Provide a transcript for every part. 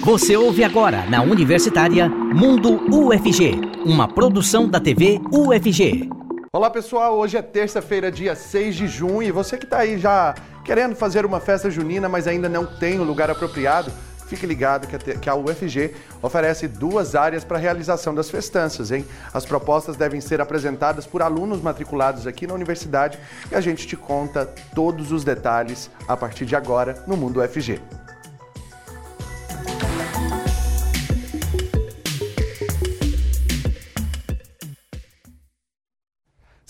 Você ouve agora na Universitária Mundo UFG, uma produção da TV UFG. Olá pessoal, hoje é terça-feira, dia 6 de junho, e você que está aí já querendo fazer uma festa junina, mas ainda não tem o lugar apropriado, fique ligado que a UFG oferece duas áreas para a realização das festanças, hein? As propostas devem ser apresentadas por alunos matriculados aqui na universidade e a gente te conta todos os detalhes a partir de agora no Mundo UFG.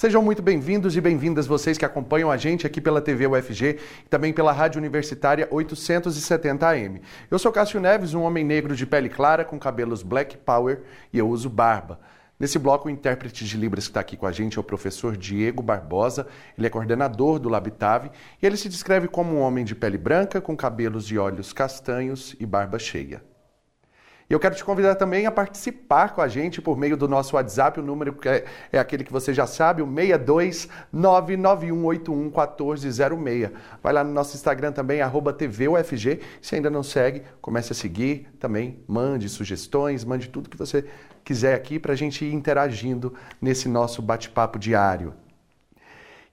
Sejam muito bem-vindos e bem-vindas vocês que acompanham a gente aqui pela TV UFG e também pela Rádio Universitária 870 AM. Eu sou Cássio Neves, um homem negro de pele clara com cabelos black power e eu uso barba. Nesse bloco, o intérprete de Libras que está aqui com a gente é o professor Diego Barbosa. Ele é coordenador do Labitave e ele se descreve como um homem de pele branca, com cabelos e olhos castanhos e barba cheia. E eu quero te convidar também a participar com a gente por meio do nosso WhatsApp, o número é, é aquele que você já sabe, o 62991811406. Vai lá no nosso Instagram também, arroba TVUFG. Se ainda não segue, comece a seguir também, mande sugestões, mande tudo que você quiser aqui para a gente ir interagindo nesse nosso bate-papo diário.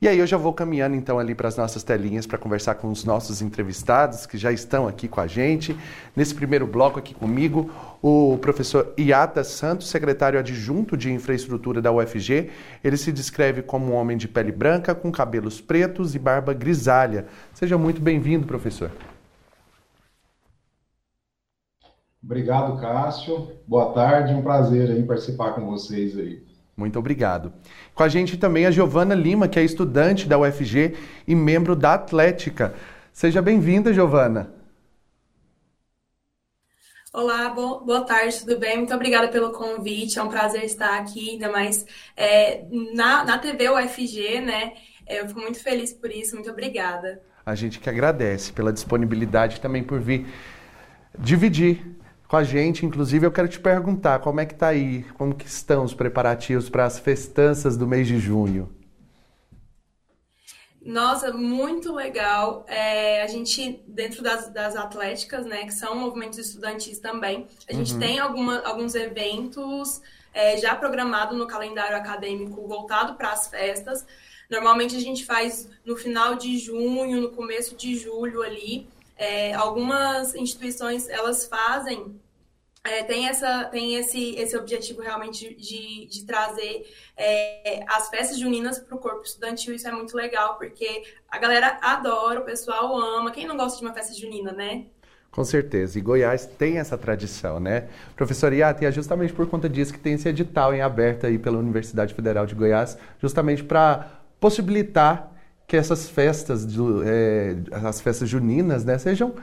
E aí eu já vou caminhando então ali para as nossas telinhas para conversar com os nossos entrevistados que já estão aqui com a gente. Nesse primeiro bloco aqui comigo, o professor Iata Santos, secretário adjunto de infraestrutura da UFG. Ele se descreve como um homem de pele branca, com cabelos pretos e barba grisalha. Seja muito bem-vindo, professor. Obrigado, Cássio. Boa tarde, um prazer participar com vocês aí. Muito obrigado. Com a gente também a Giovana Lima, que é estudante da UFG e membro da Atlética. Seja bem-vinda, Giovana. Olá, boa tarde, tudo bem? Muito obrigada pelo convite, é um prazer estar aqui, ainda mais é, na, na TV UFG, né? É, eu fico muito feliz por isso, muito obrigada. A gente que agradece pela disponibilidade também por vir dividir com a gente. Inclusive, eu quero te perguntar como é que está aí, como que estão os preparativos para as festanças do mês de junho? Nossa, muito legal. É, a gente, dentro das, das atléticas, né, que são movimentos estudantis também, a gente uhum. tem alguma, alguns eventos é, já programados no calendário acadêmico voltado para as festas. Normalmente a gente faz no final de junho, no começo de julho ali. É, algumas instituições elas fazem é, tem, essa, tem esse, esse objetivo realmente de, de trazer é, as festas juninas para o corpo estudantil. Isso é muito legal, porque a galera adora, o pessoal ama. Quem não gosta de uma festa junina, né? Com certeza. E Goiás tem essa tradição, né? Professor Iata, é justamente por conta disso que tem esse edital em aberto aí pela Universidade Federal de Goiás, justamente para possibilitar que essas festas, é, as festas juninas, né, sejam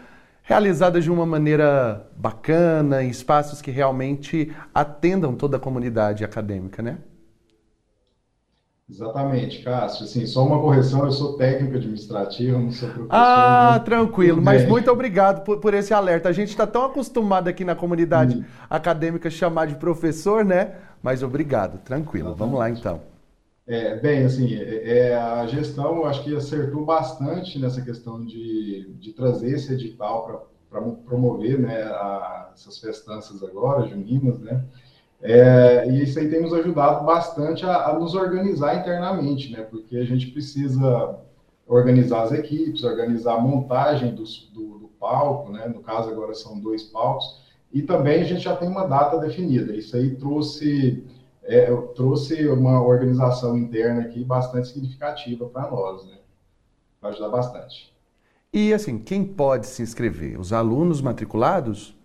realizadas de uma maneira bacana, em espaços que realmente atendam toda a comunidade acadêmica, né? Exatamente, Cássio. Assim, só uma correção, eu sou técnico administrativo, não sou professor. Ah, tranquilo, mas muito obrigado por, por esse alerta. A gente está tão acostumado aqui na comunidade acadêmica chamar de professor, né? Mas obrigado, tranquilo. Exatamente. Vamos lá então. É, bem, assim, é, é, a gestão, acho que acertou bastante nessa questão de, de trazer esse edital para promover né, a, essas festanças agora, juninas, né? É, e isso aí tem nos ajudado bastante a, a, nos organizar internamente, né? Porque a gente precisa organizar as equipes, organizar a montagem dos, do, do palco, né? No caso, agora são dois palcos. E também a gente já tem uma data definida. Isso aí trouxe é, trouxe uma organização interna aqui bastante significativa para nós, né? Vai ajudar bastante. E assim, quem pode se inscrever? Os alunos matriculados?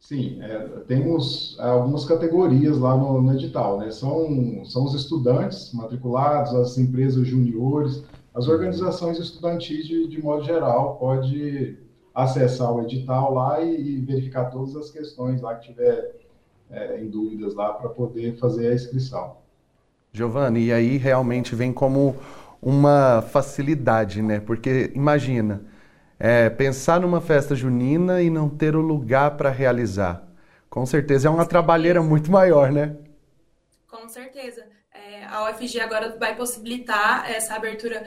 Sim, é, temos algumas categorias lá no, no, edital, né? São, são os estudantes matriculados, as empresas juniores, as organizações estudantis de, de modo geral, pode acessar o edital lá e, e verificar todas as questões lá que tiver é, em dúvidas lá para poder fazer a inscrição. Giovanni, e aí realmente vem como uma facilidade, né? Porque imagina, é, pensar numa festa junina e não ter o lugar para realizar. Com certeza é uma trabalheira muito maior, né? Com certeza. É, a UFG agora vai possibilitar essa abertura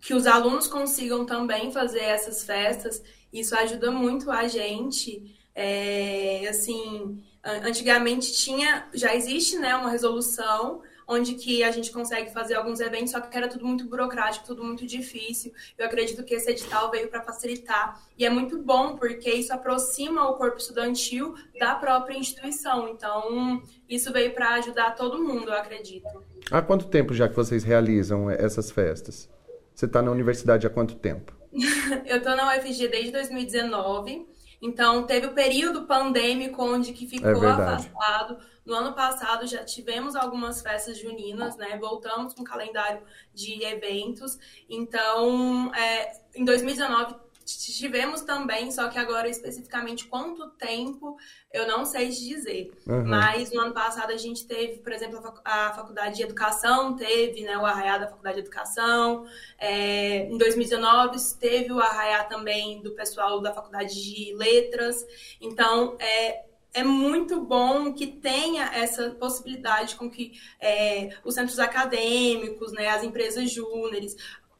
que os alunos consigam também fazer essas festas. Isso ajuda muito a gente É, assim, antigamente tinha, já existe, né, uma resolução onde que a gente consegue fazer alguns eventos, só que era tudo muito burocrático, tudo muito difícil. Eu acredito que esse edital veio para facilitar e é muito bom porque isso aproxima o corpo estudantil da própria instituição. Então, isso veio para ajudar todo mundo, eu acredito. Há quanto tempo já que vocês realizam essas festas? Você está na universidade há quanto tempo? eu estou na UFG desde 2019. Então, teve o período pandêmico onde que ficou é afastado. No ano passado já tivemos algumas festas juninas, né? Voltamos com o calendário de eventos. Então, é, em 2019 tivemos também, só que agora especificamente quanto tempo eu não sei dizer. Uhum. Mas no ano passado a gente teve, por exemplo, a faculdade de educação, teve né, o arraiá da faculdade de educação. É, em 2019 teve o arraiá também do pessoal da faculdade de letras. Então, é, é muito bom que tenha essa possibilidade com que é, os centros acadêmicos, né, as empresas júniores,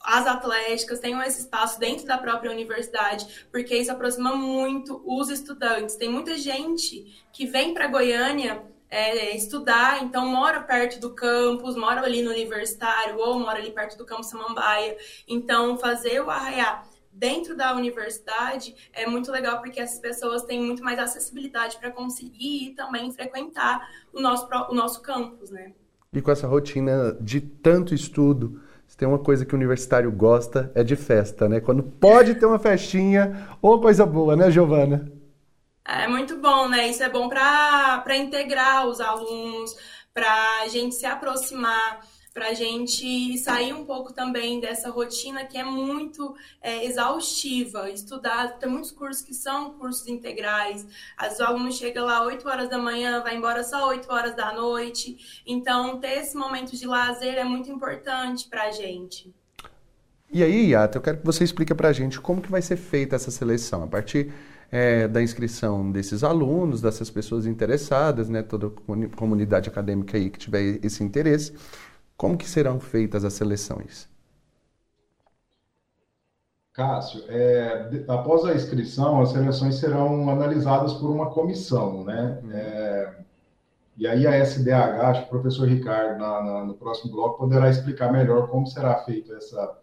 as atléticas tenham esse espaço dentro da própria universidade, porque isso aproxima muito os estudantes. Tem muita gente que vem para Goiânia é, estudar, então mora perto do campus, mora ali no universitário ou mora ali perto do campus Samambaia. Então, fazer o arraiá dentro da universidade é muito legal porque essas pessoas têm muito mais acessibilidade para conseguir também frequentar o nosso, o nosso campus, né? E com essa rotina de tanto estudo, tem uma coisa que o universitário gosta é de festa, né? Quando pode ter uma festinha, ou coisa boa, né, Giovana? É muito bom, né? Isso é bom para integrar os alunos, para a gente se aproximar para a gente sair um pouco também dessa rotina que é muito é, exaustiva. Estudar, tem muitos cursos que são cursos integrais. As alunos chegam lá 8 horas da manhã, vai embora só 8 horas da noite. Então, ter esse momento de lazer é muito importante para a gente. E aí, Yata, eu quero que você explique para a gente como que vai ser feita essa seleção. A partir é, da inscrição desses alunos, dessas pessoas interessadas, né, toda a comunidade acadêmica aí que tiver esse interesse, como que serão feitas as seleções? Cássio, é, após a inscrição, as seleções serão analisadas por uma comissão, né? Uhum. É, e aí a SDH, acho que o professor Ricardo, na, na, no próximo bloco, poderá explicar melhor como será feita essa,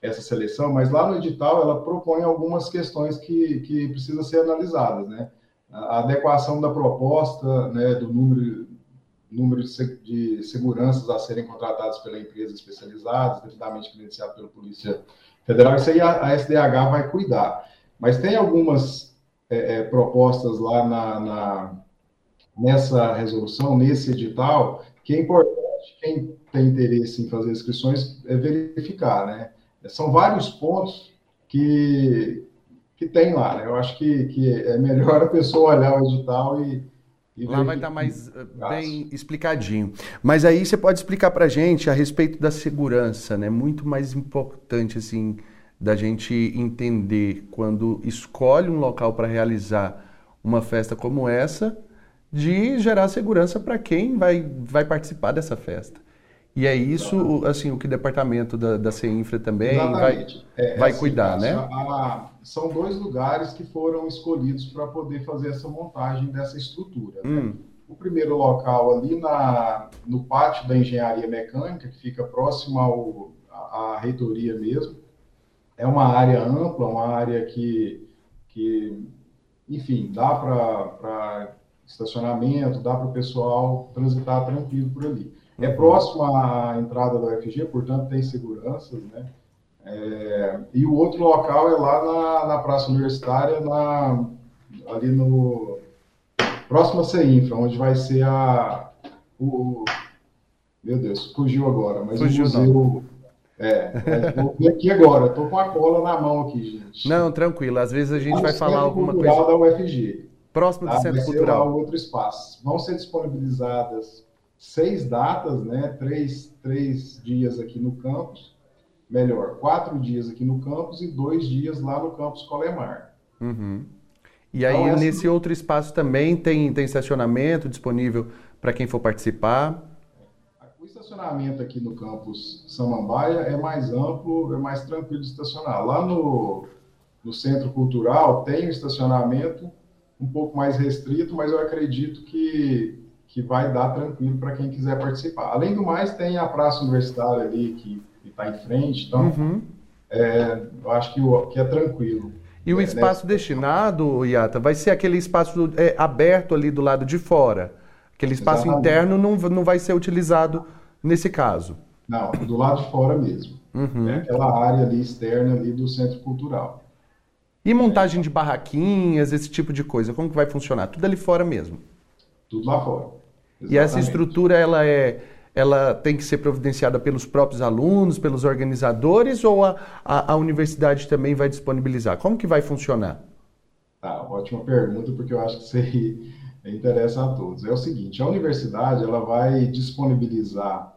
essa seleção, mas lá no edital ela propõe algumas questões que, que precisam ser analisadas, né? A adequação da proposta, né, do número número de seguranças a serem contratados pela empresa especializada, devidamente credenciado pela Polícia Federal, isso aí a, a SDH vai cuidar. Mas tem algumas é, é, propostas lá na, na, nessa resolução, nesse edital, que é importante quem tem interesse em fazer inscrições é verificar, né? São vários pontos que, que tem lá, né? Eu acho que, que é melhor a pessoa olhar o edital e, Lá vai estar tá mais eh, bem explicadinho. Mas aí você pode explicar para a gente a respeito da segurança, né? Muito mais importante, assim, da gente entender quando escolhe um local para realizar uma festa como essa, de gerar segurança para quem vai, vai participar dessa festa. E é isso, assim, o que o departamento da, da CEINFRA também Exatamente. vai, é, vai assim, cuidar, né? A, são dois lugares que foram escolhidos para poder fazer essa montagem dessa estrutura. Né? Hum. Né? O primeiro local ali na, no pátio da engenharia mecânica, que fica próximo ao, à, à reitoria mesmo, é uma área ampla, uma área que, que enfim, dá para estacionamento, dá para o pessoal transitar tranquilo por ali. É próximo à entrada da UFG, portanto tem seguranças, né? É, e o outro local é lá na, na Praça Universitária, na, ali no próximo a CEINFRA, onde vai ser a o, meu Deus, fugiu agora, mas fugiu, o museu não. É, vou ver aqui agora, estou com a cola na mão aqui, gente. Não, tranquilo, às vezes a gente vai falar alguma coisa. da UFG. Próximo do tá? Centro vai Cultural. Ser lá outro espaço. Vão ser disponibilizadas seis datas, né? Três, três dias aqui no campus, melhor, quatro dias aqui no campus e dois dias lá no campus Colemar. Uhum. E aí, então, nesse outro espaço também tem, tem estacionamento disponível para quem for participar? O estacionamento aqui no campus Samambaia é mais amplo, é mais tranquilo de estacionar. Lá no, no Centro Cultural tem o estacionamento um pouco mais restrito, mas eu acredito que, que vai dar tranquilo para quem quiser participar. Além do mais, tem a praça universitária ali que está em frente, então uhum. é, eu acho que, o, que é tranquilo. E o é, espaço né? destinado, Iata, vai ser aquele espaço é, aberto ali do lado de fora? Aquele espaço Exatamente. interno não, não vai ser utilizado nesse caso? Não, do lado de fora mesmo. Uhum. É aquela área ali externa ali do centro cultural. E montagem de barraquinhas, esse tipo de coisa, como que vai funcionar? Tudo ali fora mesmo? Tudo lá fora. Exatamente. E essa estrutura, ela é ela tem que ser providenciada pelos próprios alunos, pelos organizadores, ou a, a, a universidade também vai disponibilizar? Como que vai funcionar? Tá, ótima pergunta, porque eu acho que isso aí interessa a todos. É o seguinte, a universidade ela vai disponibilizar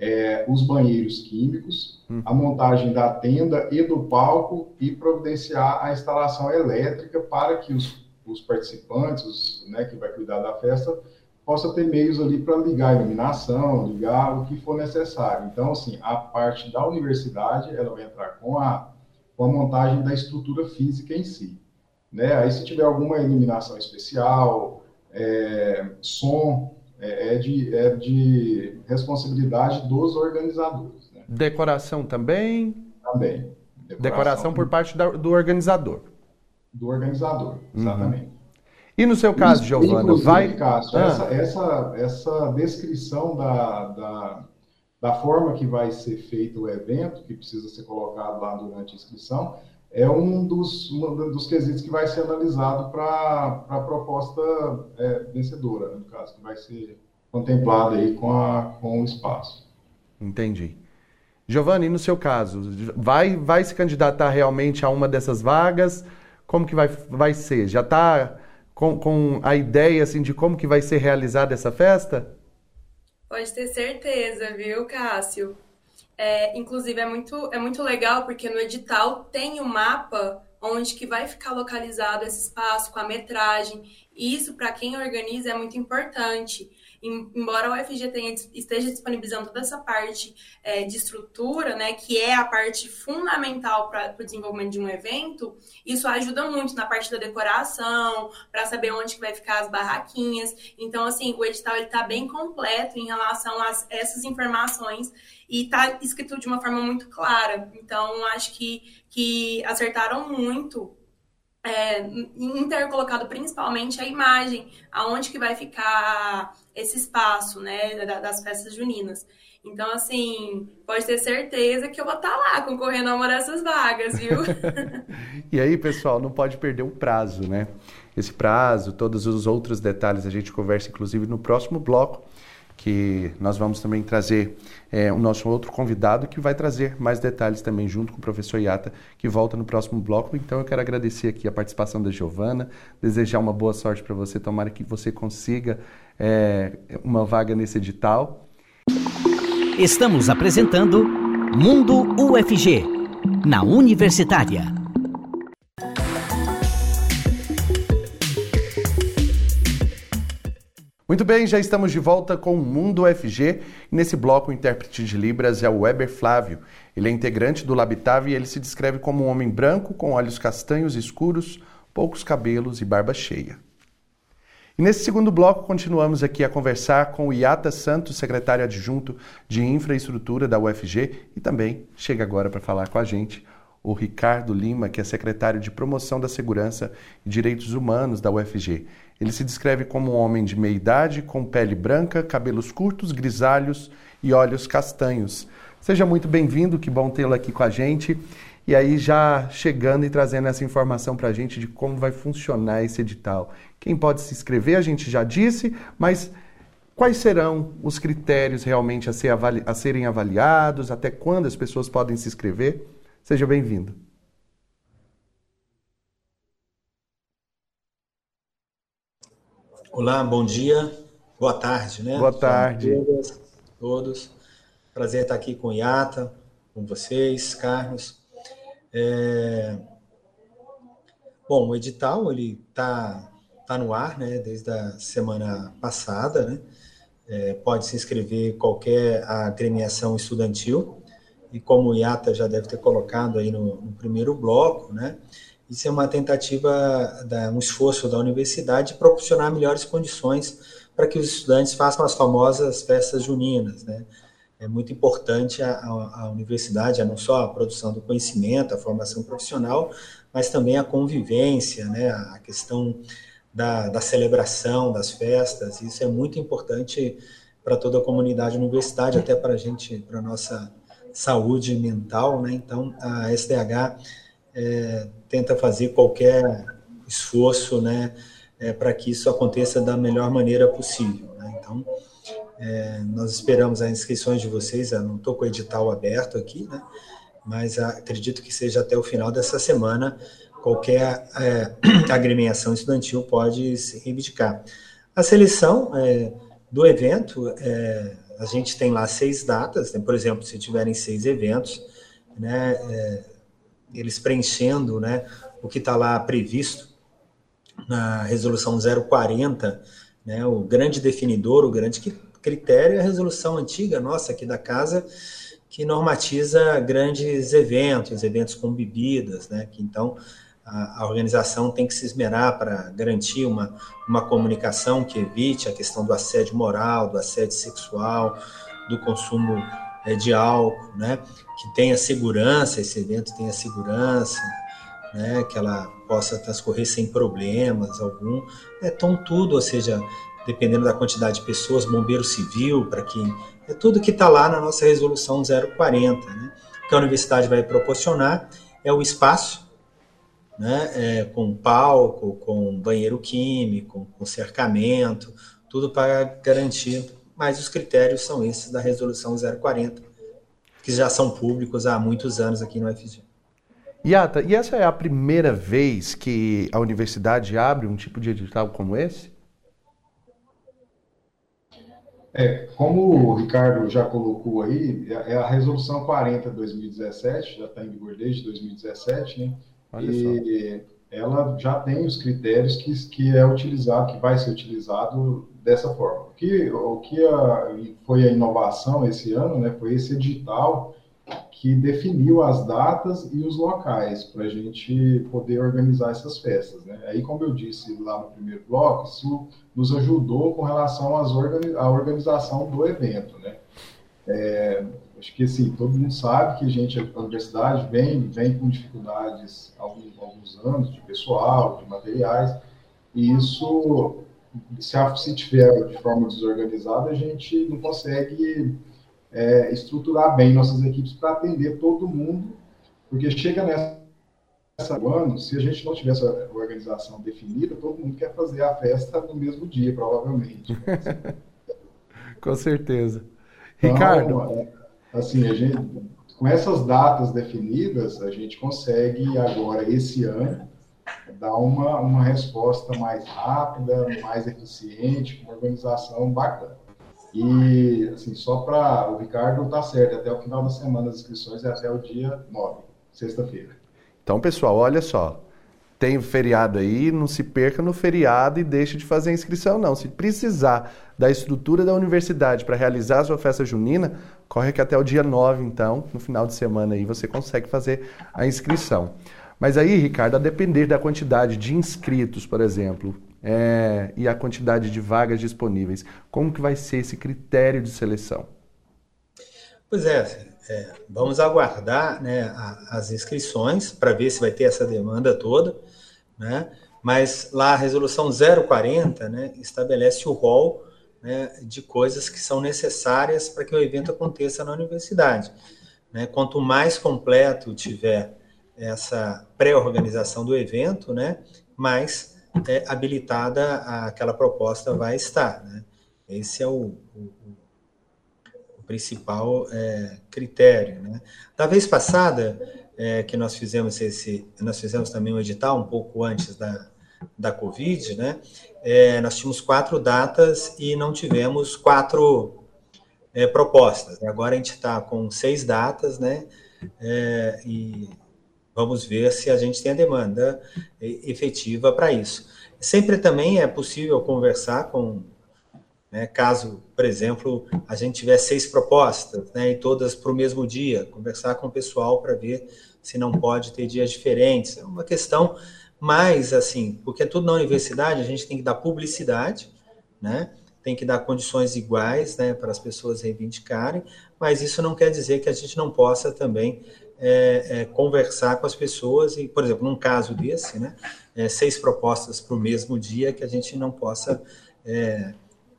é, os banheiros químicos, hum. a montagem da tenda e do palco e providenciar a instalação elétrica para que os, os participantes, os, né, que vai cuidar da festa, possa ter meios ali para ligar a iluminação, ligar o que for necessário. Então, assim, a parte da universidade, ela vai entrar com a, com a montagem da estrutura física em si. Né? Aí, se tiver alguma iluminação especial, é, som, é, é, de, é de responsabilidade dos organizadores. Né? Decoração também? Também. Decoração, Decoração por parte da, do organizador. Do organizador, exatamente. Uhum. E no seu caso, Giovana, vai. Cássio, ah. essa, essa, essa descrição da, da, da forma que vai ser feito o evento, que precisa ser colocado lá durante a inscrição, é um dos, um dos quesitos que vai ser analisado para a proposta é, vencedora, né, no caso, que vai ser contemplada aí com, a, com o espaço. Entendi. Giovanni, no seu caso, vai, vai se candidatar realmente a uma dessas vagas? Como que vai, vai ser? Já está com, com a ideia assim de como que vai ser realizada essa festa? Pode ter certeza, viu, Cássio? É, inclusive é muito, é muito legal porque no edital tem o um mapa onde que vai ficar localizado esse espaço com a metragem. E isso para quem organiza é muito importante embora o UFG tenha, esteja disponibilizando toda essa parte é, de estrutura, né, que é a parte fundamental para o desenvolvimento de um evento, isso ajuda muito na parte da decoração, para saber onde que vai ficar as barraquinhas. Então, assim, o edital está bem completo em relação a essas informações e está escrito de uma forma muito clara. Então, acho que, que acertaram muito é, intercolocado principalmente a imagem, aonde que vai ficar esse espaço, né, das festas juninas. Então, assim, pode ter certeza que eu vou estar tá lá concorrendo a uma dessas vagas, viu? e aí, pessoal, não pode perder o prazo, né? Esse prazo, todos os outros detalhes a gente conversa, inclusive, no próximo bloco que nós vamos também trazer é, o nosso outro convidado que vai trazer mais detalhes também junto com o professor Iata, que volta no próximo bloco. Então eu quero agradecer aqui a participação da Giovana, desejar uma boa sorte para você, tomara que você consiga é, uma vaga nesse edital. Estamos apresentando Mundo UFG, na Universitária. Muito bem, já estamos de volta com o Mundo UFG. Nesse bloco, o intérprete de Libras é o Weber Flávio. Ele é integrante do Labitave e ele se descreve como um homem branco, com olhos castanhos escuros, poucos cabelos e barba cheia. E nesse segundo bloco, continuamos aqui a conversar com o Iata Santos, secretário adjunto de Infraestrutura da UFG, e também chega agora para falar com a gente o Ricardo Lima, que é secretário de Promoção da Segurança e Direitos Humanos da UFG. Ele se descreve como um homem de meia idade, com pele branca, cabelos curtos, grisalhos e olhos castanhos. Seja muito bem-vindo, que bom tê-lo aqui com a gente. E aí, já chegando e trazendo essa informação para a gente de como vai funcionar esse edital. Quem pode se inscrever, a gente já disse, mas quais serão os critérios realmente a, ser avali a serem avaliados, até quando as pessoas podem se inscrever? Seja bem-vindo. Olá, bom dia, boa tarde, né? Boa tarde. Todas, todos. Prazer estar aqui com o Iata, com vocês, Carlos. É... Bom, o edital ele está tá no ar, né? Desde a semana passada, né? É, pode se inscrever qualquer agremiação estudantil e como o Iata já deve ter colocado aí no, no primeiro bloco, né? isso é uma tentativa, da, um esforço da universidade de proporcionar melhores condições para que os estudantes façam as famosas festas juninas, né? É muito importante a, a, a universidade, não só a produção do conhecimento, a formação profissional, mas também a convivência, né? A questão da, da celebração das festas. Isso é muito importante para toda a comunidade universitária, até para a gente, para a nossa saúde mental, né? Então, a SDH é, tenta fazer qualquer esforço, né, é, para que isso aconteça da melhor maneira possível. Né? Então, é, nós esperamos as inscrições de vocês. Eu não estou com o edital aberto aqui, né? mas acredito que seja até o final dessa semana. Qualquer é, agremiação estudantil pode se reivindicar. A seleção é, do evento, é, a gente tem lá seis datas, né? por exemplo, se tiverem seis eventos, né, é, eles preenchendo né, o que está lá previsto na resolução 040, né, o grande definidor, o grande critério é a resolução antiga nossa aqui da casa, que normatiza grandes eventos, eventos com bebidas, né, que então a, a organização tem que se esmerar para garantir uma, uma comunicação que evite a questão do assédio moral, do assédio sexual, do consumo é, de álcool, né? que tenha segurança, esse evento tenha segurança, né? que ela possa transcorrer sem problemas algum. É, então, tudo, ou seja, dependendo da quantidade de pessoas, bombeiro civil, para quem. É tudo que está lá na nossa resolução 040. Né? O que a universidade vai proporcionar é o espaço, né? É, com palco, com banheiro químico, com cercamento, tudo para garantir mas os critérios são esses da resolução 040, que já são públicos há muitos anos aqui no FG. Yata, e essa é a primeira vez que a universidade abre um tipo de edital como esse? É, como o Ricardo já colocou aí, é, é a resolução 40 de 2017, já está em vigor desde 2017, né? Olha e só. ela já tem os critérios que, que é utilizado, que vai ser utilizado dessa forma. O que, o que a, foi a inovação esse ano né, foi esse edital que definiu as datas e os locais para a gente poder organizar essas festas. Né? Aí, como eu disse lá no primeiro bloco, isso nos ajudou com relação organi à organização do evento. Né? É, acho que assim, todo mundo sabe que a gente, a universidade, vem, vem com dificuldades há alguns, alguns anos de pessoal, de materiais, e isso se, a, se tiver de forma desorganizada, a gente não consegue é, estruturar bem nossas equipes para atender todo mundo, porque chega nessa ano, se a gente não tiver essa organização definida, todo mundo quer fazer a festa no mesmo dia, provavelmente. Com certeza. Então, Ricardo. É, assim, a gente, com essas datas definidas, a gente consegue agora, esse ano, dar uma, uma resposta mais rápida, mais eficiente, com uma organização bacana. E, assim, só para o Ricardo tá certo, até o final da semana as inscrições é até o dia 9, sexta-feira. Então, pessoal, olha só. Tem feriado aí, não se perca no feriado e deixe de fazer a inscrição, não. Se precisar da estrutura da universidade para realizar a sua festa junina, corre que até o dia 9, então, no final de semana aí, você consegue fazer a inscrição. Mas aí, Ricardo, a depender da quantidade de inscritos, por exemplo, é, e a quantidade de vagas disponíveis, como que vai ser esse critério de seleção? Pois é, é vamos aguardar né, a, as inscrições para ver se vai ter essa demanda toda, né? Mas lá a resolução 040 né, estabelece o rol né, de coisas que são necessárias para que o evento aconteça na universidade. Né? Quanto mais completo tiver essa pré-organização do evento, né, mais é, habilitada aquela proposta vai estar. Né? Esse é o, o, o principal é, critério. Né? Da vez passada é, que nós fizemos esse, nós fizemos também um edital um pouco antes da, da Covid, né? É, nós tínhamos quatro datas e não tivemos quatro é, propostas. Agora a gente está com seis datas, né? É, e Vamos ver se a gente tem a demanda efetiva para isso. Sempre também é possível conversar com, né, caso, por exemplo, a gente tiver seis propostas, né, e todas para o mesmo dia, conversar com o pessoal para ver se não pode ter dias diferentes. É uma questão mais assim, porque tudo na universidade a gente tem que dar publicidade, né? Tem que dar condições iguais, né, para as pessoas reivindicarem, mas isso não quer dizer que a gente não possa também é, é, conversar com as pessoas e, por exemplo, num caso desse, né, é, seis propostas para o mesmo dia que a gente não possa é,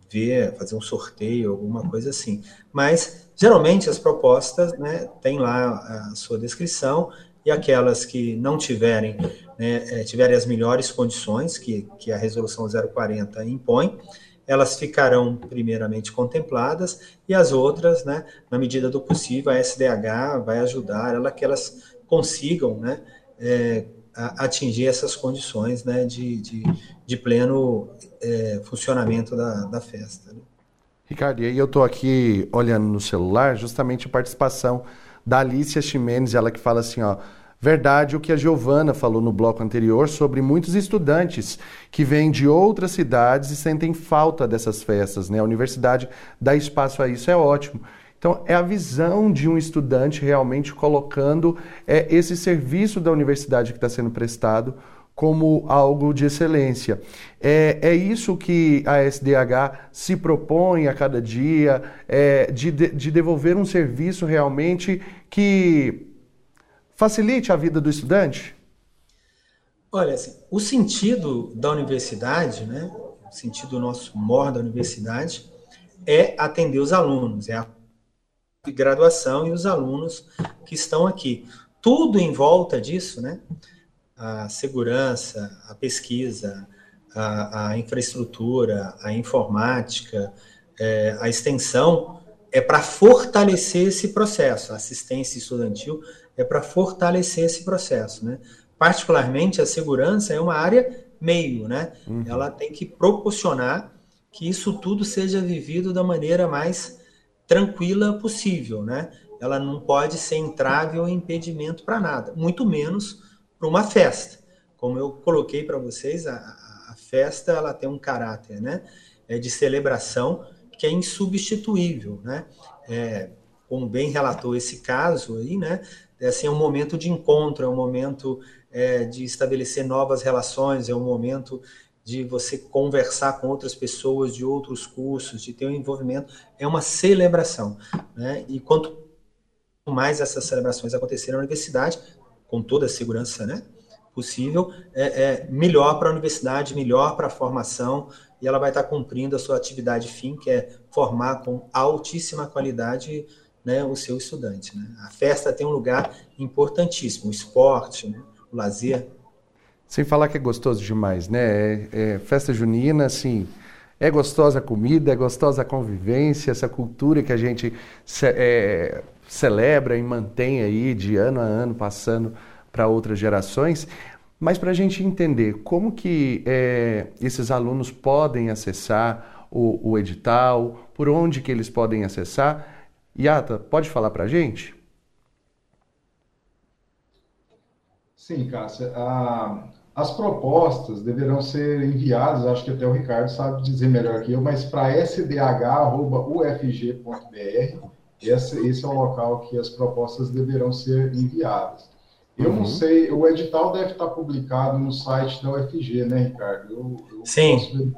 ver, fazer um sorteio, alguma coisa assim. Mas, geralmente, as propostas né, têm lá a sua descrição e aquelas que não tiverem, né, é, tiverem as melhores condições que, que a resolução 040 impõe, elas ficarão primeiramente contempladas e as outras, né, na medida do possível, a SDH vai ajudar ela que elas consigam, né, é, atingir essas condições, né, de, de, de pleno é, funcionamento da, da festa. Né? Ricardo, e aí eu estou aqui olhando no celular justamente a participação da Alicia Ximenes, ela que fala assim, ó, verdade o que a Giovana falou no bloco anterior sobre muitos estudantes que vêm de outras cidades e sentem falta dessas festas, né? A universidade dá espaço a isso, é ótimo. Então, é a visão de um estudante realmente colocando é, esse serviço da universidade que está sendo prestado como algo de excelência. É, é isso que a SDH se propõe a cada dia, é, de, de devolver um serviço realmente que facilite a vida do estudante? Olha, assim, o sentido da universidade, né, o sentido nosso maior da universidade, é atender os alunos, é a graduação e os alunos que estão aqui. Tudo em volta disso, né? a segurança, a pesquisa, a, a infraestrutura, a informática, é, a extensão, é para fortalecer esse processo. A assistência estudantil é para fortalecer esse processo. Né? Particularmente, a segurança é uma área meio, né? Uhum. Ela tem que proporcionar que isso tudo seja vivido da maneira mais tranquila possível, né? Ela não pode ser entrave ou impedimento para nada, muito menos para uma festa. Como eu coloquei para vocês, a, a, festa ela tem um caráter né, é de celebração que é insubstituível. Né? É, como bem relatou esse caso aí, né, é, assim, é um momento de encontro, é um momento é, de estabelecer novas relações, é um momento de você conversar com outras pessoas de outros cursos, de ter um envolvimento, é uma celebração. Né? E quanto mais essas celebrações acontecerem na universidade, com toda a segurança né, possível, é, é melhor para a universidade, melhor para a formação, e ela vai estar cumprindo a sua atividade fim, que é formar com altíssima qualidade né, o seu estudante. Né? A festa tem um lugar importantíssimo, o esporte, né, o lazer. Sem falar que é gostoso demais, né? É, é, festa junina, assim, é gostosa a comida, é gostosa a convivência, essa cultura que a gente é, celebra e mantém aí de ano a ano, passando para outras gerações. Mas para a gente entender como que é, esses alunos podem acessar o, o, edital, por onde que eles podem acessar, Yata, pode falar para a gente? Sim, Cássia. as propostas deverão ser enviadas, acho que até o Ricardo sabe dizer melhor que eu, mas para sdh.ufg.br esse, esse é o local que as propostas deverão ser enviadas. Eu uhum. não sei, o edital deve estar publicado no site da UFG, né, Ricardo? Eu, eu Sim.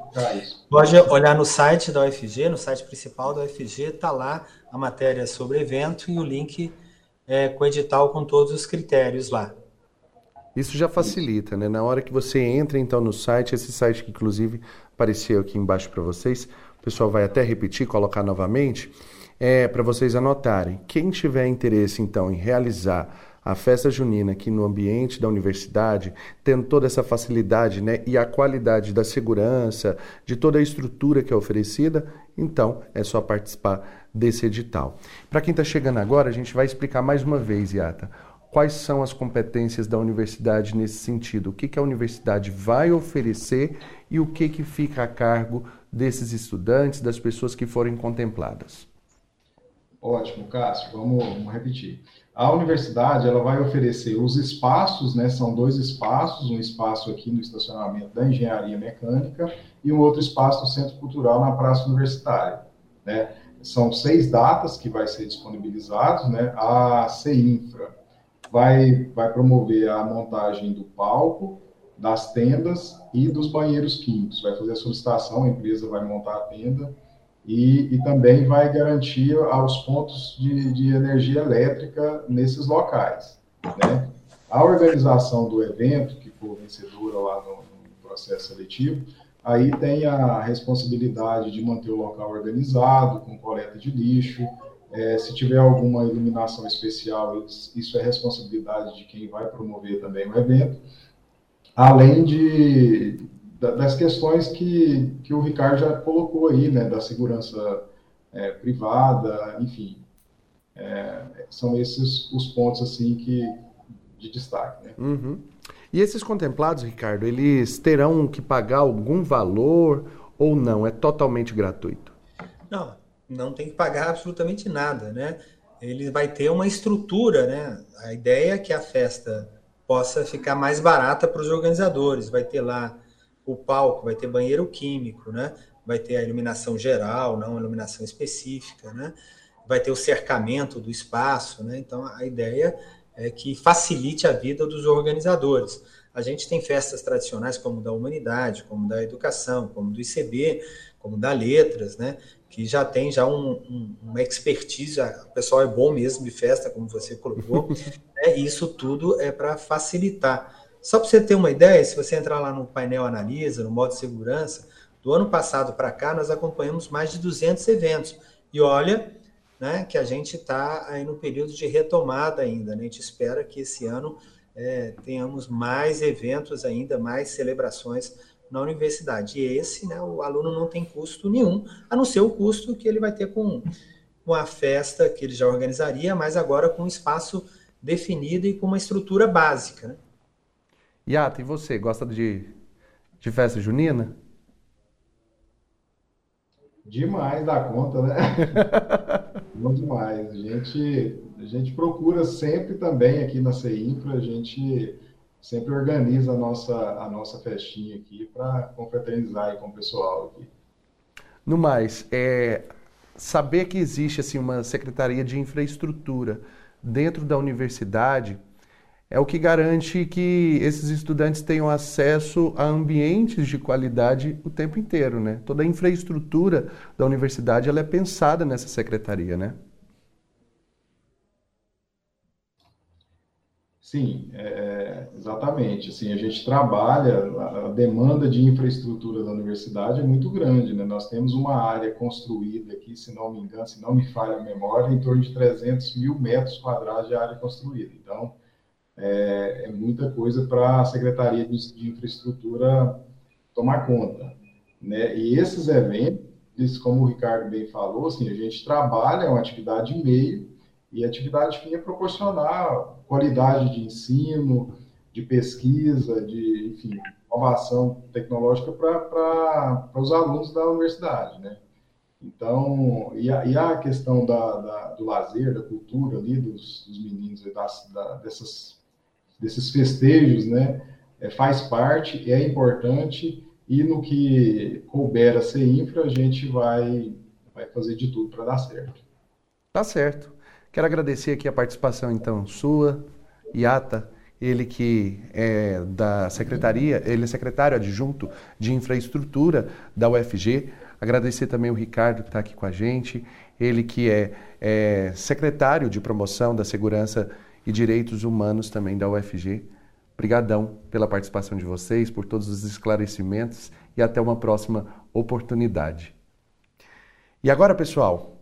Pode olhar no site da UFG, no site principal da UFG, está lá a matéria sobre evento e o link é, com o edital com todos os critérios lá. Isso já facilita, né? Na hora que você entra então no site, esse site que inclusive apareceu aqui embaixo para vocês, o pessoal vai até repetir, colocar novamente é, para vocês anotarem. Quem tiver interesse, então, em realizar a festa junina aqui no ambiente da universidade, tendo toda essa facilidade né, e a qualidade da segurança, de toda a estrutura que é oferecida, então é só participar desse edital. Para quem está chegando agora, a gente vai explicar mais uma vez, Yata, quais são as competências da universidade nesse sentido, o que, que a universidade vai oferecer e o que, que fica a cargo desses estudantes, das pessoas que forem contempladas. Ótimo, Cássio. Vamos, vamos, repetir. A universidade ela vai oferecer os espaços, né? São dois espaços, um espaço aqui no estacionamento da Engenharia Mecânica e um outro espaço no Centro Cultural na Praça Universitária, né? São seis datas que vai ser disponibilizados, né? A CINFRA vai, vai promover a montagem do palco, das tendas e dos banheiros químicos. Vai fazer a solicitação, a empresa vai montar a tenda e, e também vai garantir aos pontos de, de energia elétrica nesses locais. Né? A organização do evento, que for vencedora lá no, no processo seletivo, aí tem a responsabilidade de manter o local organizado, com coleta de lixo. É, se tiver alguma iluminação especial, isso é responsabilidade de quem vai promover também o evento. Além de, das questões que, que o Ricardo já colocou aí, né, da segurança é, privada, enfim. É, são esses os pontos assim que de destaque. Né? Uhum. E esses contemplados, Ricardo, eles terão que pagar algum valor ou não? É totalmente gratuito? Não, não tem que pagar absolutamente nada, né? Ele vai ter uma estrutura, né? A ideia é que a festa possa ficar mais barata para os organizadores. Vai ter lá o palco, vai ter banheiro químico, né? Vai ter a iluminação geral, não a iluminação específica, né? Vai ter o cercamento do espaço, né? Então a ideia é, que facilite a vida dos organizadores. A gente tem festas tradicionais como da humanidade, como da educação, como do ICB, como da letras, né? Que já tem já um, um, uma expertise, o pessoal é bom mesmo de festa, como você colocou, né? e isso tudo é para facilitar. Só para você ter uma ideia, se você entrar lá no painel Analisa, no modo segurança, do ano passado para cá, nós acompanhamos mais de 200 eventos. E olha, né, que a gente está aí no período de retomada ainda. Né? A gente espera que esse ano é, tenhamos mais eventos ainda, mais celebrações na universidade. E esse, né, o aluno não tem custo nenhum, a não ser o custo que ele vai ter com, com a festa que ele já organizaria, mas agora com um espaço definido e com uma estrutura básica. Né? Yata, e você, gosta de, de festa junina? Demais da conta, né? Bom demais. A gente, a gente procura sempre também aqui na CEINFRA, a gente sempre organiza a nossa, a nossa festinha aqui para confraternizar com o pessoal aqui. No mais, é, saber que existe assim uma secretaria de infraestrutura dentro da universidade é o que garante que esses estudantes tenham acesso a ambientes de qualidade o tempo inteiro, né? Toda a infraestrutura da universidade ela é pensada nessa secretaria, né? Sim, é, exatamente. Assim, a gente trabalha, a demanda de infraestrutura da universidade é muito grande. Né? Nós temos uma área construída aqui, se não me engano, se não me falha a memória, em torno de 300 mil metros quadrados de área construída. Então, é, é muita coisa para a Secretaria de, de, Infraestrutura tomar conta. Né? E esses eventos, como o Ricardo bem falou, assim, a gente trabalha uma atividade meio, e a atividade fim é proporcionar qualidade de ensino, de pesquisa, de, enfim, inovação tecnológica para os alunos da universidade, né? Então, e a, e a questão da, da, do lazer, da cultura ali, dos, dos meninos, das, da, dessas desses festejos, né, é, faz parte, é importante e no que couber a ser infra, a gente vai, vai fazer de tudo para dar certo. Tá certo. Quero agradecer aqui a participação, então, sua, Iata, ele que é da secretaria, ele é secretário adjunto de infraestrutura da UFG. Agradecer também o Ricardo que está aqui com a gente, ele que é, é secretário de promoção da segurança e Direitos Humanos também da UFG. Obrigadão pela participação de vocês, por todos os esclarecimentos e até uma próxima oportunidade. E agora, pessoal,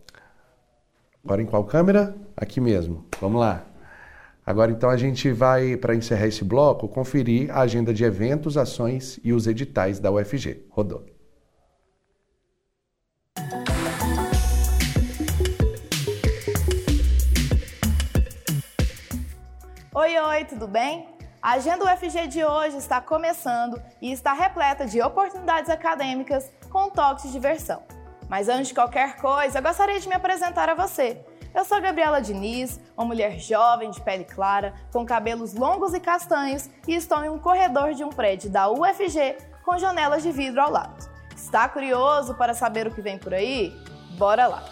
agora em qual câmera? Aqui mesmo. Vamos lá. Agora então a gente vai, para encerrar esse bloco, conferir a agenda de eventos, ações e os editais da UFG. Rodou. Oi, oi, tudo bem? A agenda UFG de hoje está começando e está repleta de oportunidades acadêmicas com toques de diversão. Mas antes de qualquer coisa, eu gostaria de me apresentar a você. Eu sou Gabriela Diniz, uma mulher jovem de pele clara, com cabelos longos e castanhos e estou em um corredor de um prédio da UFG com janelas de vidro ao lado. Está curioso para saber o que vem por aí? Bora lá!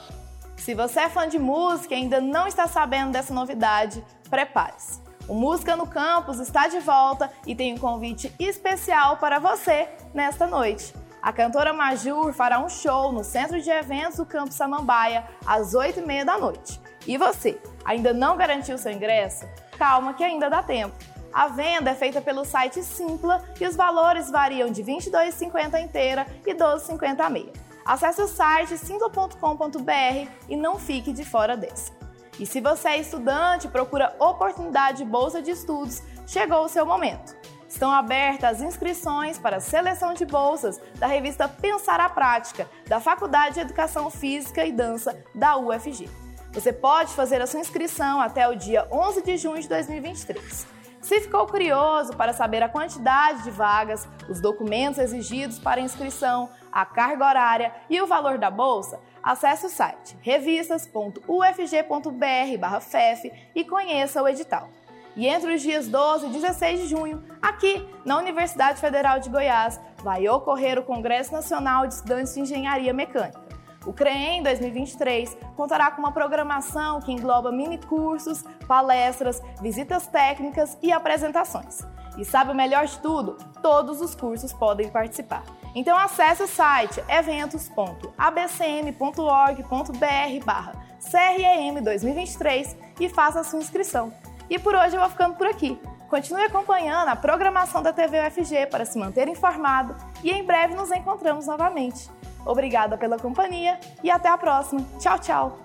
Se você é fã de música e ainda não está sabendo dessa novidade, prepare-se O Música no Campus está de volta e tem um convite especial para você nesta noite. A cantora Majur fará um show no Centro de Eventos do Campus Samambaia às 8h30 da noite. E você, ainda não garantiu seu ingresso? Calma que ainda dá tempo. A venda é feita pelo site Simpla e os valores variam de R$ 22,50 inteira e R$ 12,50 meia. Acesse o site simpla.com.br e não fique de fora desse. E se você é estudante e procura oportunidade de bolsa de estudos, chegou o seu momento. Estão abertas as inscrições para a seleção de bolsas da revista Pensar a Prática, da Faculdade de Educação Física e Dança da UFG. Você pode fazer a sua inscrição até o dia 11 de junho de 2023. Se ficou curioso para saber a quantidade de vagas, os documentos exigidos para inscrição, a carga horária e o valor da bolsa, acesse o site revistas.ufg.br/fef e conheça o edital. E entre os dias 12 e 16 de junho, aqui na Universidade Federal de Goiás, vai ocorrer o Congresso Nacional de Estudantes de Engenharia Mecânica. O CREEM 2023 contará com uma programação que engloba mini cursos, palestras, visitas técnicas e apresentações. E sabe o melhor de tudo? Todos os cursos podem participar. Então acesse o site eventos.abcm.org.br/crem 2023 e faça a sua inscrição. E por hoje eu vou ficando por aqui. Continue acompanhando a programação da TV UFG para se manter informado e em breve nos encontramos novamente. Obrigada pela companhia e até a próxima. Tchau, tchau!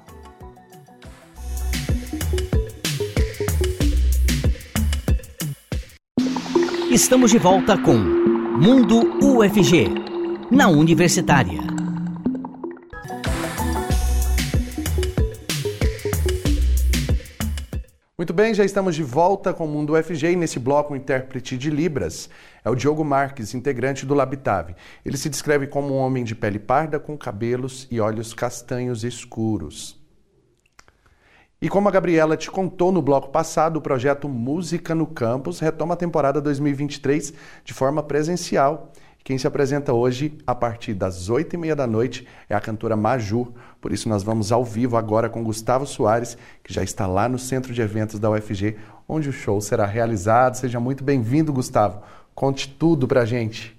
Estamos de volta com Mundo UFG, na Universitária. Muito bem, já estamos de volta com o Mundo UFG e nesse bloco o intérprete de Libras é o Diogo Marques, integrante do Labitave. Ele se descreve como um homem de pele parda com cabelos e olhos castanhos escuros. E como a Gabriela te contou no bloco passado, o projeto Música no Campus retoma a temporada 2023 de forma presencial. Quem se apresenta hoje, a partir das oito e meia da noite, é a cantora Maju. Por isso, nós vamos ao vivo agora com Gustavo Soares, que já está lá no centro de eventos da UFG, onde o show será realizado. Seja muito bem-vindo, Gustavo. Conte tudo pra gente.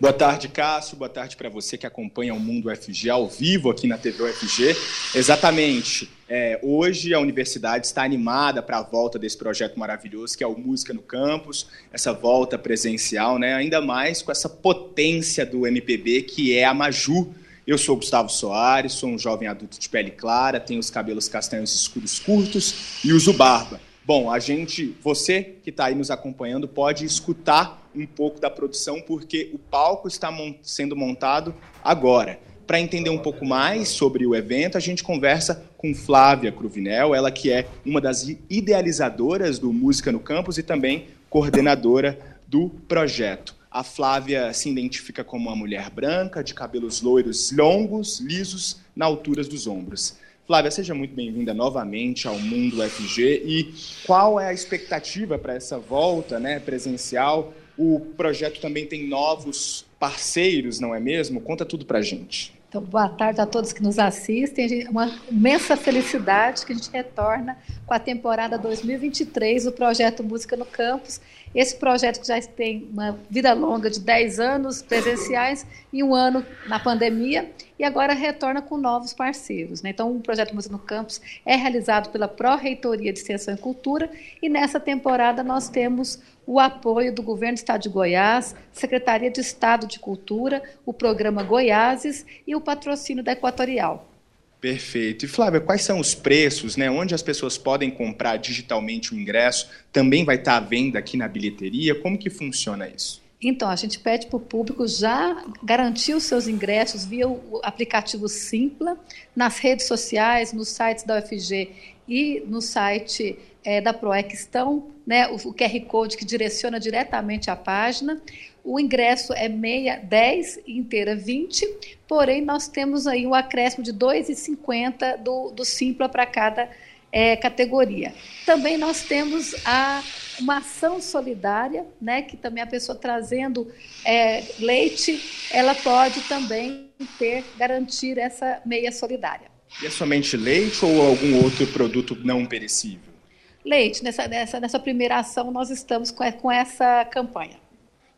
Boa tarde, Cássio. Boa tarde para você que acompanha o Mundo UFG ao vivo aqui na TV UFG. Exatamente. É, hoje a universidade está animada para a volta desse projeto maravilhoso que é o Música no Campus, essa volta presencial, né? ainda mais com essa potência do MPB que é a Maju. Eu sou Gustavo Soares, sou um jovem adulto de pele clara, tenho os cabelos castanhos escuros curtos e uso barba. Bom, a gente, você que está aí nos acompanhando, pode escutar um pouco da produção, porque o palco está sendo montado agora. Para entender um pouco mais sobre o evento, a gente conversa com Flávia Cruvinel, ela que é uma das idealizadoras do Música no Campus e também coordenadora do projeto. A Flávia se identifica como uma mulher branca, de cabelos loiros longos, lisos, na altura dos ombros. Flávia, seja muito bem-vinda novamente ao Mundo FG e qual é a expectativa para essa volta né, presencial? O projeto também tem novos parceiros, não é mesmo? Conta tudo para gente. Então, boa tarde a todos que nos assistem. Uma imensa felicidade que a gente retorna com a temporada 2023 do projeto Música no Campus. Esse projeto que já tem uma vida longa de 10 anos presenciais e um ano na pandemia e agora retorna com novos parceiros. Né? Então, o projeto Música no Campus é realizado pela Pró-Reitoria de Extensão e Cultura e nessa temporada nós temos o apoio do Governo do Estado de Goiás, Secretaria de Estado de Cultura, o Programa Goiáses e o patrocínio da Equatorial. Perfeito. E Flávia, quais são os preços, né? Onde as pessoas podem comprar digitalmente o ingresso? Também vai estar à venda aqui na bilheteria? Como que funciona isso? Então, a gente pede para o público já garantir os seus ingressos via o aplicativo Simpla, nas redes sociais, nos sites da UFG e no site é, da PROEC estão né, o, o QR Code que direciona diretamente à página. O ingresso é meia 10 inteira 20, porém nós temos aí um acréscimo de 2,50 do, do Simpla para cada é, categoria. Também nós temos a, uma ação solidária, né, que também a pessoa trazendo é, leite, ela pode também ter, garantir essa meia solidária. E é somente leite ou algum outro produto não perecível? Leite. Nessa, nessa, nessa primeira ação, nós estamos com, com essa campanha.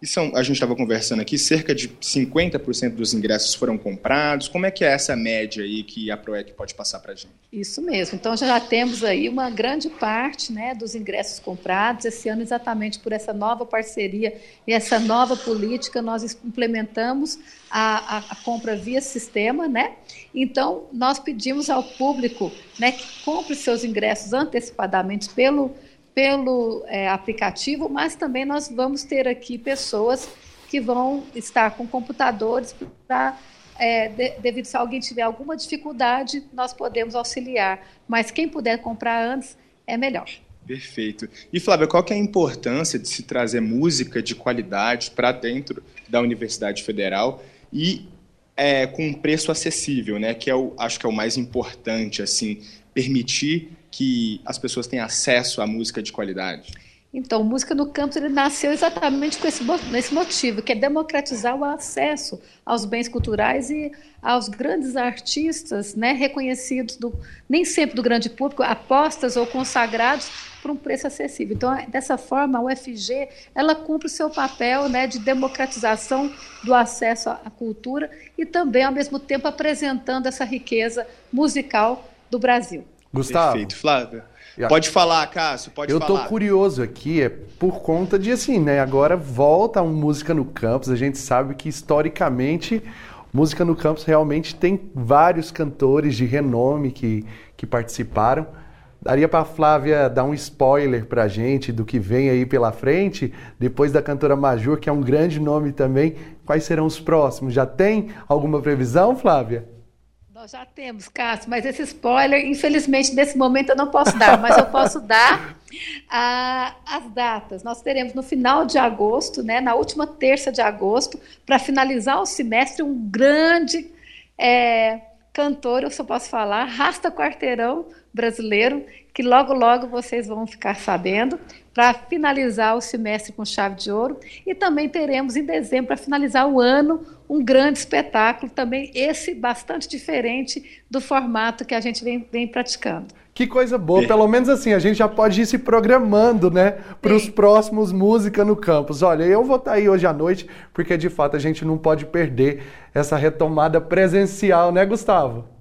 São, a gente estava conversando aqui, cerca de 50% dos ingressos foram comprados. Como é que é essa média aí que a PROEC pode passar para a gente? Isso mesmo. Então já temos aí uma grande parte né, dos ingressos comprados. Esse ano, exatamente por essa nova parceria e essa nova política, nós implementamos a, a, a compra via sistema, né? Então, nós pedimos ao público né, que compre seus ingressos antecipadamente pelo pelo é, aplicativo, mas também nós vamos ter aqui pessoas que vão estar com computadores para, é, de, devido se alguém tiver alguma dificuldade, nós podemos auxiliar. Mas quem puder comprar antes, é melhor. Perfeito. E Flávia, qual que é a importância de se trazer música de qualidade para dentro da Universidade Federal e é, com um preço acessível, né? Que é o, acho que é o mais importante, assim, permitir que as pessoas têm acesso à música de qualidade? Então, Música no Campus ele nasceu exatamente com esse, esse motivo, que é democratizar o acesso aos bens culturais e aos grandes artistas, né, reconhecidos do, nem sempre do grande público, apostas ou consagrados por um preço acessível. Então, dessa forma, a UFG ela cumpre o seu papel né, de democratização do acesso à cultura e também, ao mesmo tempo, apresentando essa riqueza musical do Brasil. Gustavo. Perfeito, Flávia. Pode falar, Cássio, pode eu falar. Eu tô curioso aqui, é por conta de assim, né? Agora volta um Música no Campus, a gente sabe que historicamente Música no Campus realmente tem vários cantores de renome que, que participaram. Daria para Flávia dar um spoiler para a gente do que vem aí pela frente, depois da cantora Majur, que é um grande nome também. Quais serão os próximos? Já tem alguma previsão, Flávia? Já temos, Cássio, mas esse spoiler, infelizmente, nesse momento eu não posso dar, mas eu posso dar as datas. Nós teremos no final de agosto, né, na última terça de agosto, para finalizar o semestre, um grande é, cantor, eu só posso falar, Rasta Quarteirão brasileiro, que logo, logo vocês vão ficar sabendo, para finalizar o semestre com chave de ouro. E também teremos em dezembro, para finalizar o ano, um grande espetáculo, também esse bastante diferente do formato que a gente vem, vem praticando. Que coisa boa, pelo menos assim, a gente já pode ir se programando, né, para os próximos Música no Campus. Olha, eu vou estar tá aí hoje à noite, porque de fato a gente não pode perder essa retomada presencial, né, Gustavo?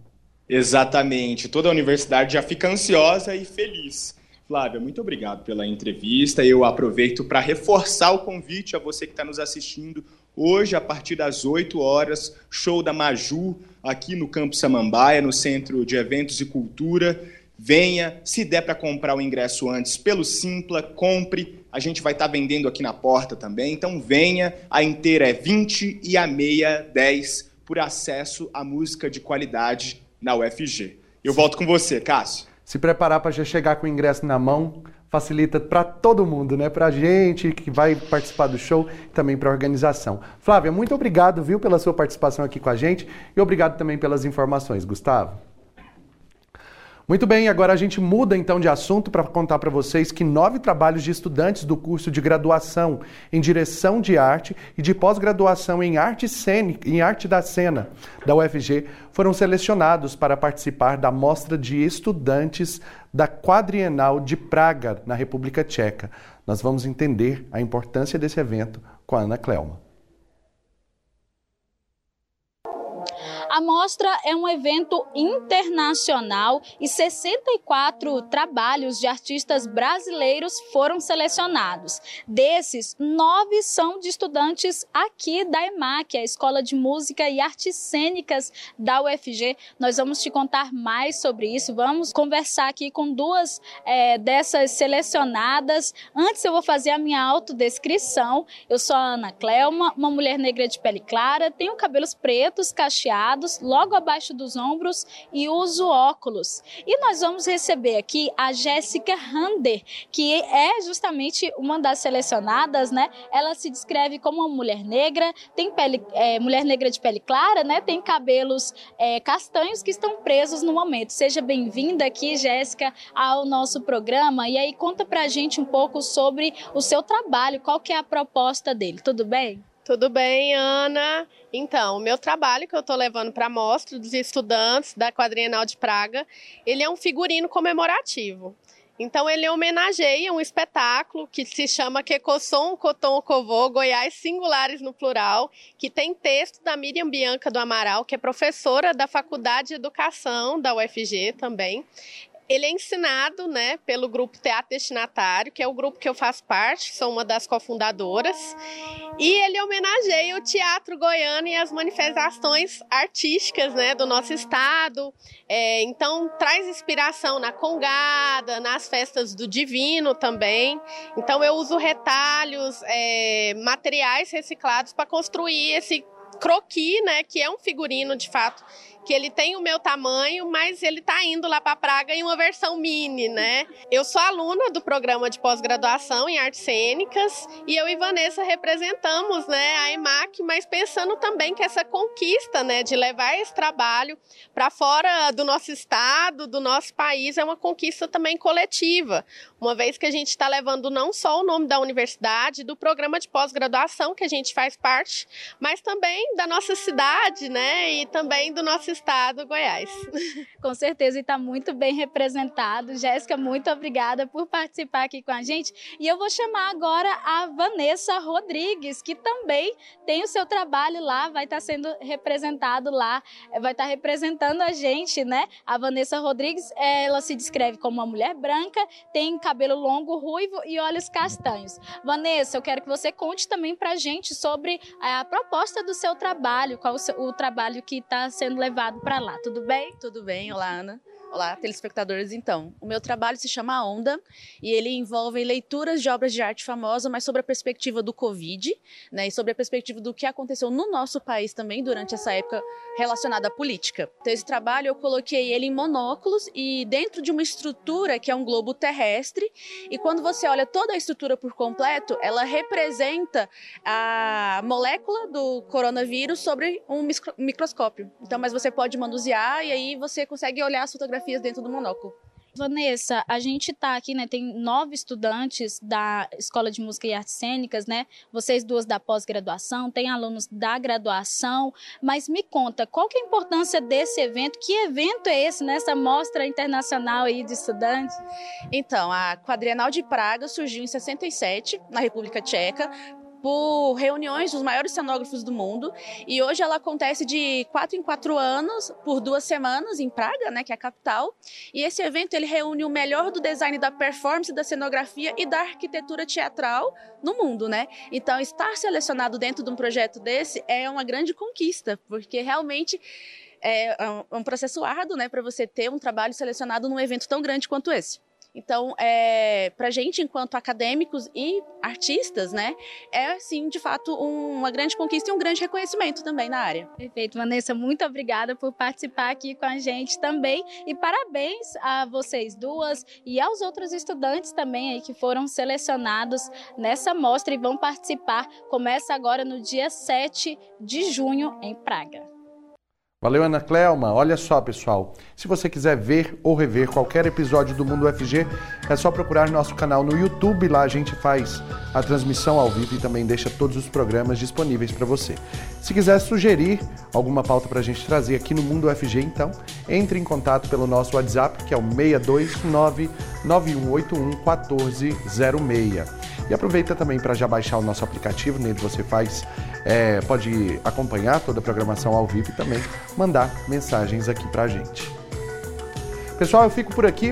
Exatamente. Toda a universidade já fica ansiosa e feliz. Flávia, muito obrigado pela entrevista. Eu aproveito para reforçar o convite a você que está nos assistindo hoje, a partir das 8 horas, show da Maju, aqui no Campo Samambaia, no Centro de Eventos e Cultura. Venha, se der para comprar o ingresso antes pelo Simpla, compre. A gente vai estar tá vendendo aqui na porta também. Então venha, a inteira é 20 e a meia 10 por acesso à música de qualidade na UFG. Eu volto com você, Cássio. Se preparar para já chegar com o ingresso na mão facilita para todo mundo, né? Para a gente que vai participar do show e também para a organização. Flávia, muito obrigado, viu, pela sua participação aqui com a gente e obrigado também pelas informações, Gustavo. Muito bem, agora a gente muda então de assunto para contar para vocês que nove trabalhos de estudantes do curso de graduação em direção de arte e de pós-graduação em arte cênica, em arte da cena da UFG foram selecionados para participar da mostra de estudantes da Quadrienal de Praga, na República Tcheca. Nós vamos entender a importância desse evento com a Ana Clelma. A mostra é um evento internacional e 64 trabalhos de artistas brasileiros foram selecionados. Desses, nove são de estudantes aqui da EMAC, a Escola de Música e Artes Cênicas da UFG. Nós vamos te contar mais sobre isso. Vamos conversar aqui com duas é, dessas selecionadas. Antes, eu vou fazer a minha autodescrição. Eu sou a Ana Clelma, uma mulher negra de pele clara, tenho cabelos pretos, cacheados logo abaixo dos ombros e uso óculos. E nós vamos receber aqui a Jéssica Hander, que é justamente uma das selecionadas, né? Ela se descreve como uma mulher negra, tem pele, é, mulher negra de pele clara, né? Tem cabelos é, castanhos que estão presos no momento. Seja bem-vinda aqui, Jéssica, ao nosso programa. E aí conta pra gente um pouco sobre o seu trabalho, qual que é a proposta dele. Tudo bem? Tudo bem, Ana? Então, o meu trabalho que eu estou levando para a mostra dos estudantes da Quadrienal de Praga, ele é um figurino comemorativo. Então ele homenageia um espetáculo que se chama Quecosson Coton Covô, Goiás Singulares no Plural, que tem texto da Miriam Bianca do Amaral, que é professora da Faculdade de Educação da UFG também. Ele é ensinado né, pelo grupo Teatro Destinatário, que é o grupo que eu faço parte, sou uma das cofundadoras. E ele homenageia o teatro goiano e as manifestações artísticas né, do nosso estado. É, então, traz inspiração na congada, nas festas do divino também. Então, eu uso retalhos, é, materiais reciclados para construir esse croqui, né, que é um figurino de fato que ele tem o meu tamanho, mas ele está indo lá para Praga em uma versão mini, né? Eu sou aluna do programa de pós-graduação em artes cênicas e eu e Vanessa representamos, né, a EMAC, mas pensando também que essa conquista, né, de levar esse trabalho para fora do nosso estado, do nosso país, é uma conquista também coletiva, uma vez que a gente está levando não só o nome da universidade, do programa de pós-graduação que a gente faz parte, mas também da nossa cidade, né, e também do nosso estado, Goiás. Com certeza, e está muito bem representado. Jéssica, muito obrigada por participar aqui com a gente. E eu vou chamar agora a Vanessa Rodrigues, que também tem o seu trabalho lá, vai estar tá sendo representado lá, vai estar tá representando a gente, né? A Vanessa Rodrigues, ela se descreve como uma mulher branca, tem cabelo longo, ruivo e olhos castanhos. Vanessa, eu quero que você conte também para a gente sobre a proposta do seu trabalho, qual o, seu, o trabalho que está sendo levado para lá. Tudo bem? Tudo bem. Olá, Ana. Olá, telespectadores. Então, o meu trabalho se chama Onda e ele envolve leituras de obras de arte famosa, mas sobre a perspectiva do Covid, né, e sobre a perspectiva do que aconteceu no nosso país também durante essa época relacionada à política. Então, esse trabalho eu coloquei ele em monóculos e dentro de uma estrutura que é um globo terrestre. E quando você olha toda a estrutura por completo, ela representa a molécula do coronavírus sobre um microscópio. Então, mas você pode manusear e aí você consegue olhar as fotografias dentro do monóculo. Vanessa, a gente está aqui, né? Tem nove estudantes da Escola de Música e Artes Cênicas, né? Vocês duas da pós-graduação, tem alunos da graduação, mas me conta, qual que é a importância desse evento? Que evento é esse nessa mostra internacional aí de estudantes? Então, a Quadrienal de Praga surgiu em 67, na República Tcheca, por reuniões dos maiores cenógrafos do mundo. E hoje ela acontece de quatro em quatro anos, por duas semanas, em Praga, né, que é a capital. E esse evento ele reúne o melhor do design da performance, da cenografia e da arquitetura teatral no mundo, né? Então, estar selecionado dentro de um projeto desse é uma grande conquista, porque realmente é um processo árduo, né, para você ter um trabalho selecionado num evento tão grande quanto esse. Então, é, para a gente, enquanto acadêmicos e artistas, né, é, sim, de fato, um, uma grande conquista e um grande reconhecimento também na área. Perfeito, Vanessa, muito obrigada por participar aqui com a gente também e parabéns a vocês duas e aos outros estudantes também aí que foram selecionados nessa mostra e vão participar. Começa agora no dia 7 de junho em Praga. Valeu, Ana Clelma. Olha só, pessoal. Se você quiser ver ou rever qualquer episódio do Mundo UFG, é só procurar nosso canal no YouTube. Lá a gente faz a transmissão ao vivo e também deixa todos os programas disponíveis para você. Se quiser sugerir alguma pauta para a gente trazer aqui no Mundo UFG, então entre em contato pelo nosso WhatsApp, que é o 629 9181 1406. E aproveita também para já baixar o nosso aplicativo, nele você faz, é, pode acompanhar toda a programação ao vivo e também mandar mensagens aqui para a gente. Pessoal, eu fico por aqui.